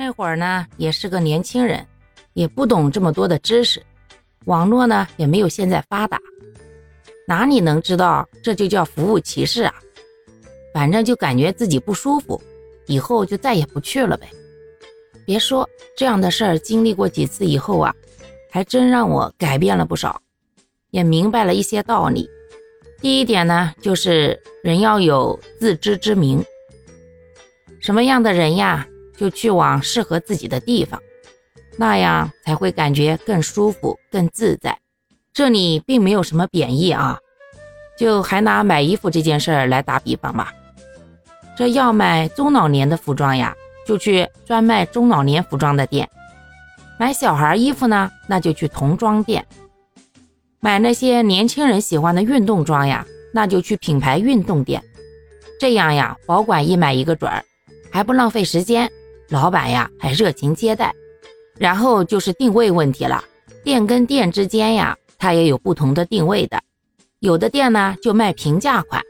那会儿呢，也是个年轻人，也不懂这么多的知识，网络呢也没有现在发达，哪里能知道这就叫服务歧视啊？反正就感觉自己不舒服，以后就再也不去了呗。别说这样的事儿，经历过几次以后啊，还真让我改变了不少，也明白了一些道理。第一点呢，就是人要有自知之明，什么样的人呀，就去往适合自己的地方，那样才会感觉更舒服、更自在。这里并没有什么贬义啊，就还拿买衣服这件事儿来打比方吧。这要买中老年的服装呀，就去专卖中老年服装的店；买小孩衣服呢，那就去童装店。买那些年轻人喜欢的运动装呀，那就去品牌运动店，这样呀，保管一买一个准儿，还不浪费时间，老板呀还热情接待。然后就是定位问题了，店跟店之间呀，它也有不同的定位的，有的店呢就卖平价款，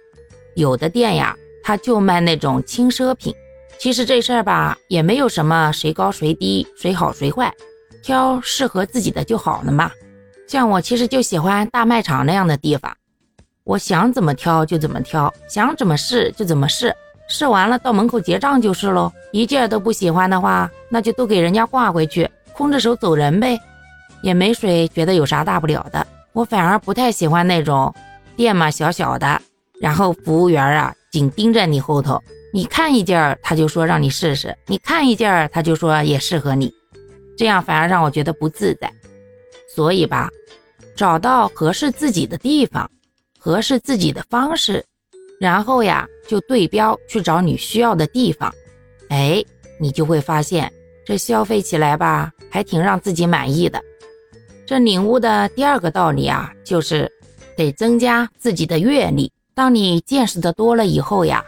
有的店呀，它就卖那种轻奢品。其实这事儿吧，也没有什么谁高谁低，谁好谁坏，挑适合自己的就好了嘛。像我其实就喜欢大卖场那样的地方，我想怎么挑就怎么挑，想怎么试就怎么试，试完了到门口结账就是喽。一件都不喜欢的话，那就都给人家挂回去，空着手走人呗，也没谁觉得有啥大不了的。我反而不太喜欢那种店嘛小小的，然后服务员啊紧盯着你后头，你看一件他就说让你试试，你看一件他就说也适合你，这样反而让我觉得不自在。所以吧，找到合适自己的地方，合适自己的方式，然后呀，就对标去找你需要的地方，哎，你就会发现这消费起来吧，还挺让自己满意的。这领悟的第二个道理啊，就是得增加自己的阅历。当你见识的多了以后呀，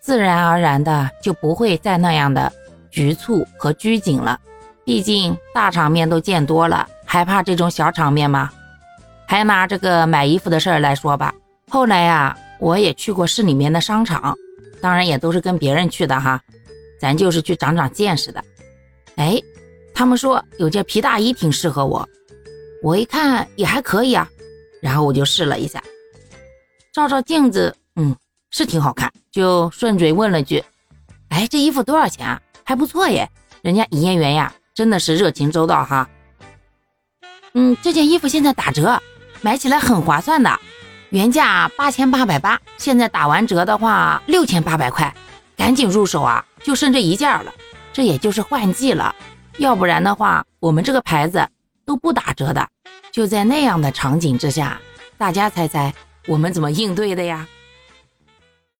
自然而然的就不会再那样的局促和拘谨了。毕竟大场面都见多了。还怕这种小场面吗？还拿这个买衣服的事儿来说吧。后来呀，我也去过市里面的商场，当然也都是跟别人去的哈，咱就是去长长见识的。哎，他们说有件皮大衣挺适合我，我一看也还可以啊，然后我就试了一下，照照镜子，嗯，是挺好看，就顺嘴问了句：“哎，这衣服多少钱啊？还不错耶。”人家营业员呀，真的是热情周到哈。嗯，这件衣服现在打折，买起来很划算的，原价八千八百八，现在打完折的话六千八百块，赶紧入手啊！就剩这一件了，这也就是换季了，要不然的话，我们这个牌子都不打折的。就在那样的场景之下，大家猜猜我们怎么应对的呀？